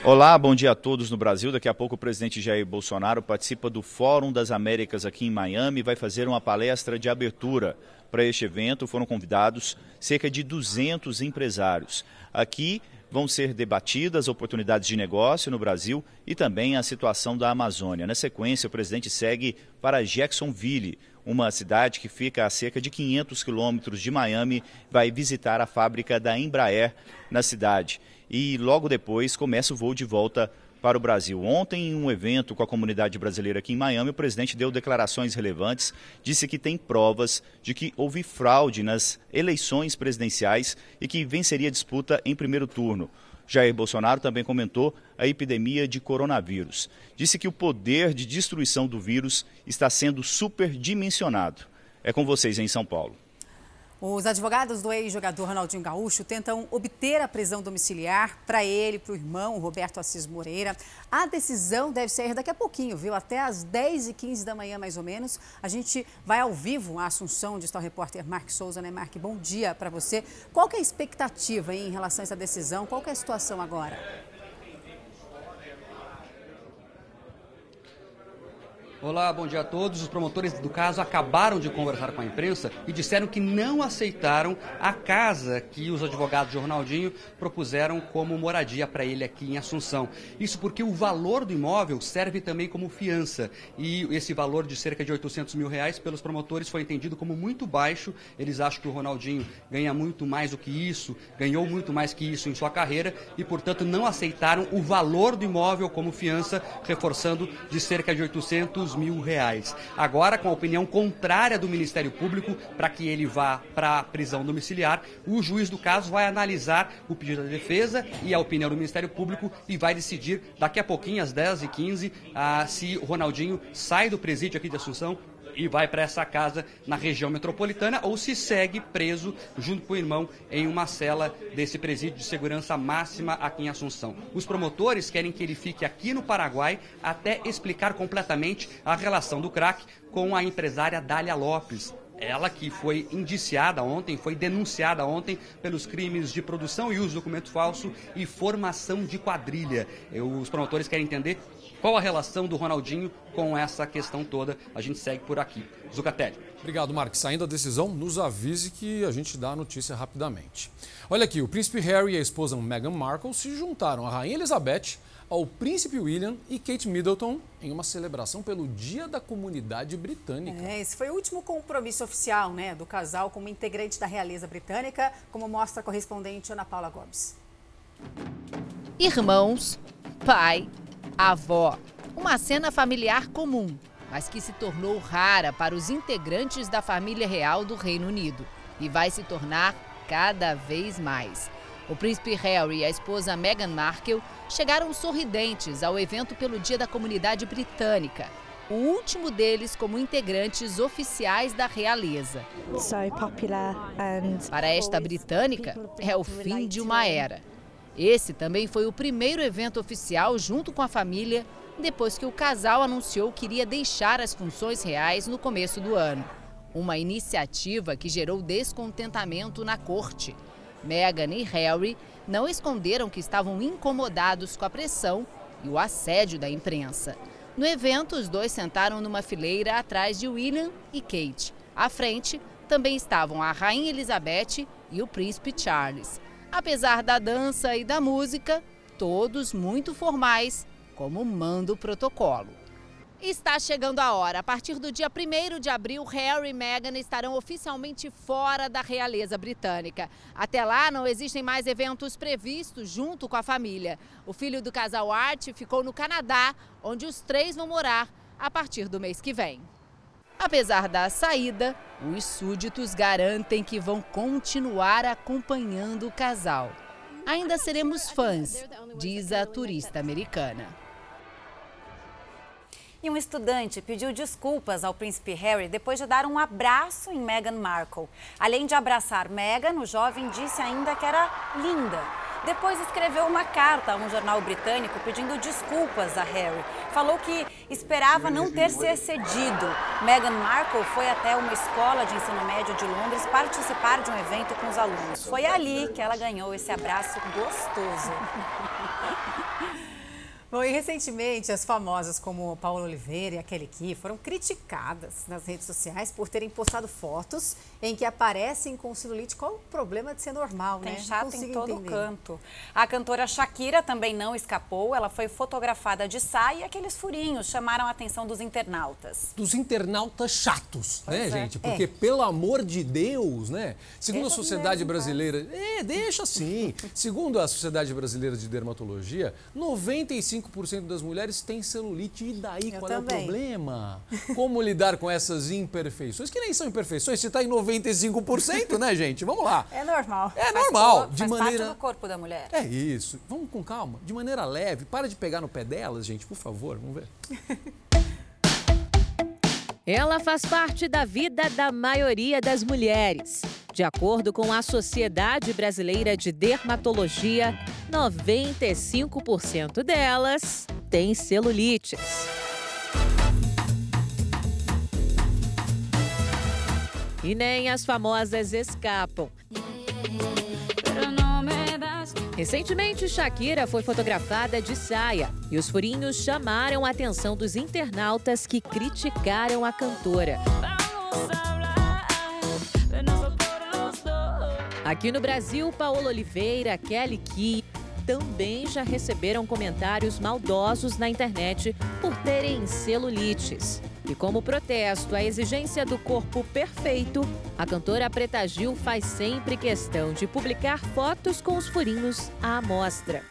S43: Olá, bom dia a todos no Brasil. Daqui a pouco o presidente Jair Bolsonaro participa do Fórum das Américas aqui em Miami e vai fazer uma palestra de abertura. Para este evento foram convidados cerca de 200 empresários. Aqui vão ser debatidas oportunidades de negócio no Brasil e também a situação da Amazônia. Na sequência, o presidente segue para Jacksonville, uma cidade que fica a cerca de 500 quilômetros de Miami, vai visitar a fábrica da Embraer na cidade. E logo depois começa o voo de volta para o Brasil. Ontem, em um evento com a comunidade brasileira aqui em Miami, o presidente deu declarações relevantes, disse que tem provas de que houve fraude nas eleições presidenciais e que venceria a disputa em primeiro turno. Jair Bolsonaro também comentou a epidemia de coronavírus. Disse que o poder de destruição do vírus está sendo superdimensionado. É com vocês em São Paulo.
S2: Os advogados do ex-jogador Ronaldinho Gaúcho tentam obter a prisão domiciliar para ele, para o irmão Roberto Assis Moreira. A decisão deve sair daqui a pouquinho, viu? Até às 10h15 da manhã, mais ou menos. A gente vai ao vivo à Assunção, onde está o repórter Mark Souza, né, Mark? Bom dia para você. Qual é a expectativa hein, em relação a essa decisão? Qual é a situação agora?
S7: Olá, bom dia a todos. Os promotores do caso acabaram de conversar com a imprensa e disseram que não aceitaram a casa que os advogados de Ronaldinho propuseram como moradia para ele aqui em Assunção. Isso porque o valor do imóvel serve também como fiança e esse valor de cerca de 800 mil reais pelos promotores foi entendido como muito baixo. Eles acham que o Ronaldinho ganha muito mais do que isso, ganhou muito mais que isso em sua carreira e, portanto, não aceitaram o valor do imóvel como fiança, reforçando de cerca de 800 mil reais. Agora, com a opinião contrária do Ministério Público para que ele vá para a prisão domiciliar, o juiz do caso vai analisar o pedido da defesa e a opinião do Ministério Público e vai decidir daqui a pouquinho, às 10h15, ah, se o Ronaldinho sai do presídio aqui de Assunção e vai para essa casa na região metropolitana ou se segue preso junto com o irmão em uma cela desse presídio de segurança máxima aqui em Assunção. Os promotores querem que ele fique aqui no Paraguai até explicar completamente a relação do crack com a empresária Dália Lopes, ela que foi indiciada ontem, foi denunciada ontem pelos crimes de produção e uso de documento falso e formação de quadrilha. Os promotores querem entender qual a relação do Ronaldinho com essa questão toda? A gente segue por aqui. Zucatelli.
S3: Obrigado, Mark. Saindo a decisão, nos avise que a gente dá a notícia rapidamente. Olha aqui, o príncipe Harry e a esposa Meghan Markle se juntaram à rainha Elizabeth, ao príncipe William e Kate Middleton em uma celebração pelo Dia da Comunidade Britânica.
S2: É, esse foi o último compromisso oficial né, do casal como integrante da realeza britânica, como mostra a correspondente Ana Paula Gomes.
S44: Irmãos, pai, avó. Uma cena familiar comum, mas que se tornou rara para os integrantes da família real do Reino Unido e vai se tornar cada vez mais. O príncipe Harry e a esposa Meghan Markle chegaram sorridentes ao evento pelo Dia da Comunidade Britânica, o último deles como integrantes oficiais da realeza. Para esta britânica, é o fim de uma era. Esse também foi o primeiro evento oficial junto com a família, depois que o casal anunciou que iria deixar as funções reais no começo do ano. Uma iniciativa que gerou descontentamento na corte. Meghan e Harry não esconderam que estavam incomodados com a pressão e o assédio da imprensa. No evento, os dois sentaram numa fileira atrás de William e Kate. À frente também estavam a Rainha Elizabeth e o Príncipe Charles. Apesar da dança e da música, todos muito formais, como manda o protocolo. Está chegando a hora. A partir do dia 1 de abril, Harry e Meghan estarão oficialmente fora da realeza britânica. Até lá, não existem mais eventos previstos junto com a família. O filho do casal Art ficou no Canadá, onde os três vão morar a partir do mês que vem. Apesar da saída, os súditos garantem que vão continuar acompanhando o casal. Ainda seremos fãs, diz a turista americana.
S1: E um estudante pediu desculpas ao príncipe Harry depois de dar um abraço em Meghan Markle. Além de abraçar Meghan, o jovem disse ainda que era linda. Depois escreveu uma carta a um jornal britânico pedindo desculpas a Harry. Falou que esperava não ter se excedido. Meghan Markle foi até uma escola de ensino médio de Londres participar de um evento com os alunos. Foi ali que ela ganhou esse abraço gostoso.
S2: Bom, e recentemente as famosas como Paula Oliveira e a Kelly Key foram criticadas nas redes sociais por terem postado fotos em que aparecem com celulite. Qual o problema de ser normal,
S1: Tem
S2: né?
S1: chato em todo entender. canto. A cantora Shakira também não escapou. Ela foi fotografada de saia e aqueles furinhos chamaram a atenção dos internautas.
S3: Dos internautas chatos, né, pois né, é. gente? Porque, é. pelo amor de Deus, né? Segundo deixa a Sociedade Brasileira... É, deixa assim. Segundo a Sociedade Brasileira de Dermatologia, 95 95% das mulheres têm celulite. E daí, Eu qual também. é o problema? Como lidar com essas imperfeições? Que nem são imperfeições, se está em 95%, né, gente? Vamos lá.
S2: É normal.
S3: É faz normal.
S1: de faz maneira... parte do corpo da mulher.
S3: É isso. Vamos com calma, de maneira leve. Para de pegar no pé delas, gente, por favor. Vamos ver.
S45: Ela faz parte da vida da maioria das mulheres. De acordo com a Sociedade Brasileira de Dermatologia, 95% delas têm celulites. E nem as famosas escapam. Recentemente, Shakira foi fotografada de saia e os furinhos chamaram a atenção dos internautas que criticaram a cantora. Aqui no Brasil, Paola Oliveira, Kelly Key também já receberam comentários maldosos na internet por terem celulites. E como protesto à exigência do corpo perfeito, a cantora Preta Gil faz sempre questão de publicar fotos com os furinhos à amostra.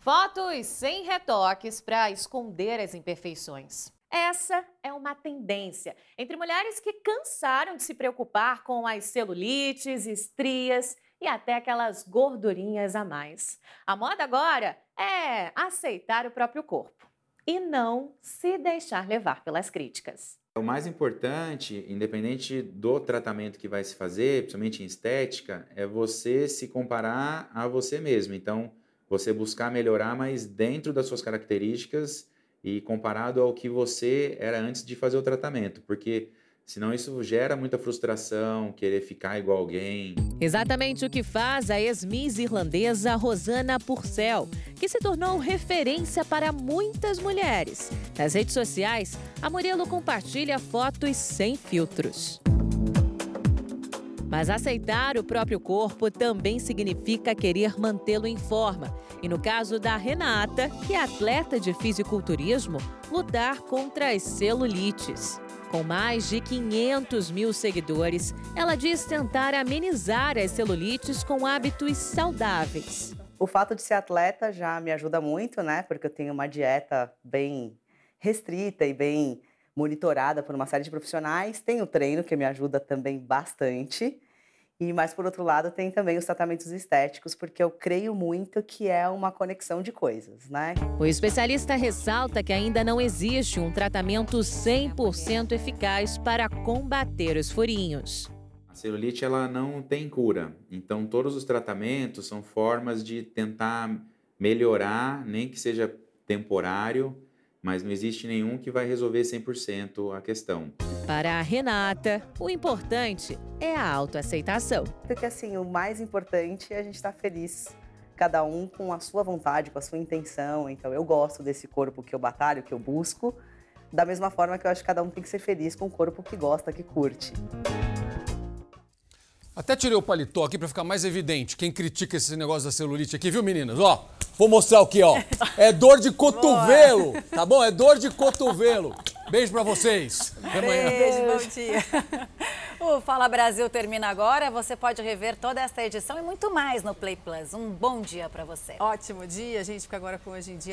S46: Fotos sem retoques para esconder as imperfeições. Essa é uma tendência entre mulheres que cansaram de se preocupar com as celulites, estrias e até aquelas gordurinhas a mais. A moda agora é aceitar o próprio corpo e não se deixar levar pelas críticas.
S47: O mais importante, independente do tratamento que vai se fazer, principalmente em estética, é você se comparar a você mesmo. Então, você buscar melhorar, mas dentro das suas características e comparado ao que você era antes de fazer o tratamento, porque Senão isso gera muita frustração, querer ficar igual alguém.
S45: Exatamente o que faz a ex-miss irlandesa Rosana Purcell, que se tornou referência para muitas mulheres. Nas redes sociais, a Murilo compartilha fotos sem filtros. Mas aceitar o próprio corpo também significa querer mantê-lo em forma. E no caso da Renata, que é atleta de fisiculturismo, lutar contra as celulites. Com mais de 500 mil seguidores, ela diz tentar amenizar as celulites com hábitos saudáveis.
S48: O fato de ser atleta já me ajuda muito, né? Porque eu tenho uma dieta bem restrita e bem monitorada por uma série de profissionais. Tenho treino que me ajuda também bastante. E mais por outro lado, tem também os tratamentos estéticos, porque eu creio muito que é uma conexão de coisas, né?
S45: O especialista ressalta que ainda não existe um tratamento 100% eficaz para combater os furinhos.
S47: A celulite ela não tem cura, então todos os tratamentos são formas de tentar melhorar, nem que seja temporário, mas não existe nenhum que vai resolver 100% a questão.
S45: Para a Renata, o importante é a autoaceitação.
S48: Porque assim, o mais importante é a gente estar feliz, cada um com a sua vontade, com a sua intenção. Então eu gosto desse corpo que eu batalho, que eu busco, da mesma forma que eu acho que cada um tem que ser feliz com o corpo que gosta, que curte.
S3: Até tirei o paletó aqui para ficar mais evidente quem critica esse negócio da celulite aqui, viu, meninas? Ó, Vou mostrar aqui, ó. É dor de cotovelo, tá bom? É dor de cotovelo. Beijo pra vocês. Até amanhã.
S2: Beijo, bom dia.
S1: O Fala Brasil termina agora. Você pode rever toda esta edição e muito mais no Play Plus. Um bom dia para você.
S2: Ótimo dia. Gente fica agora com Hoje em Dia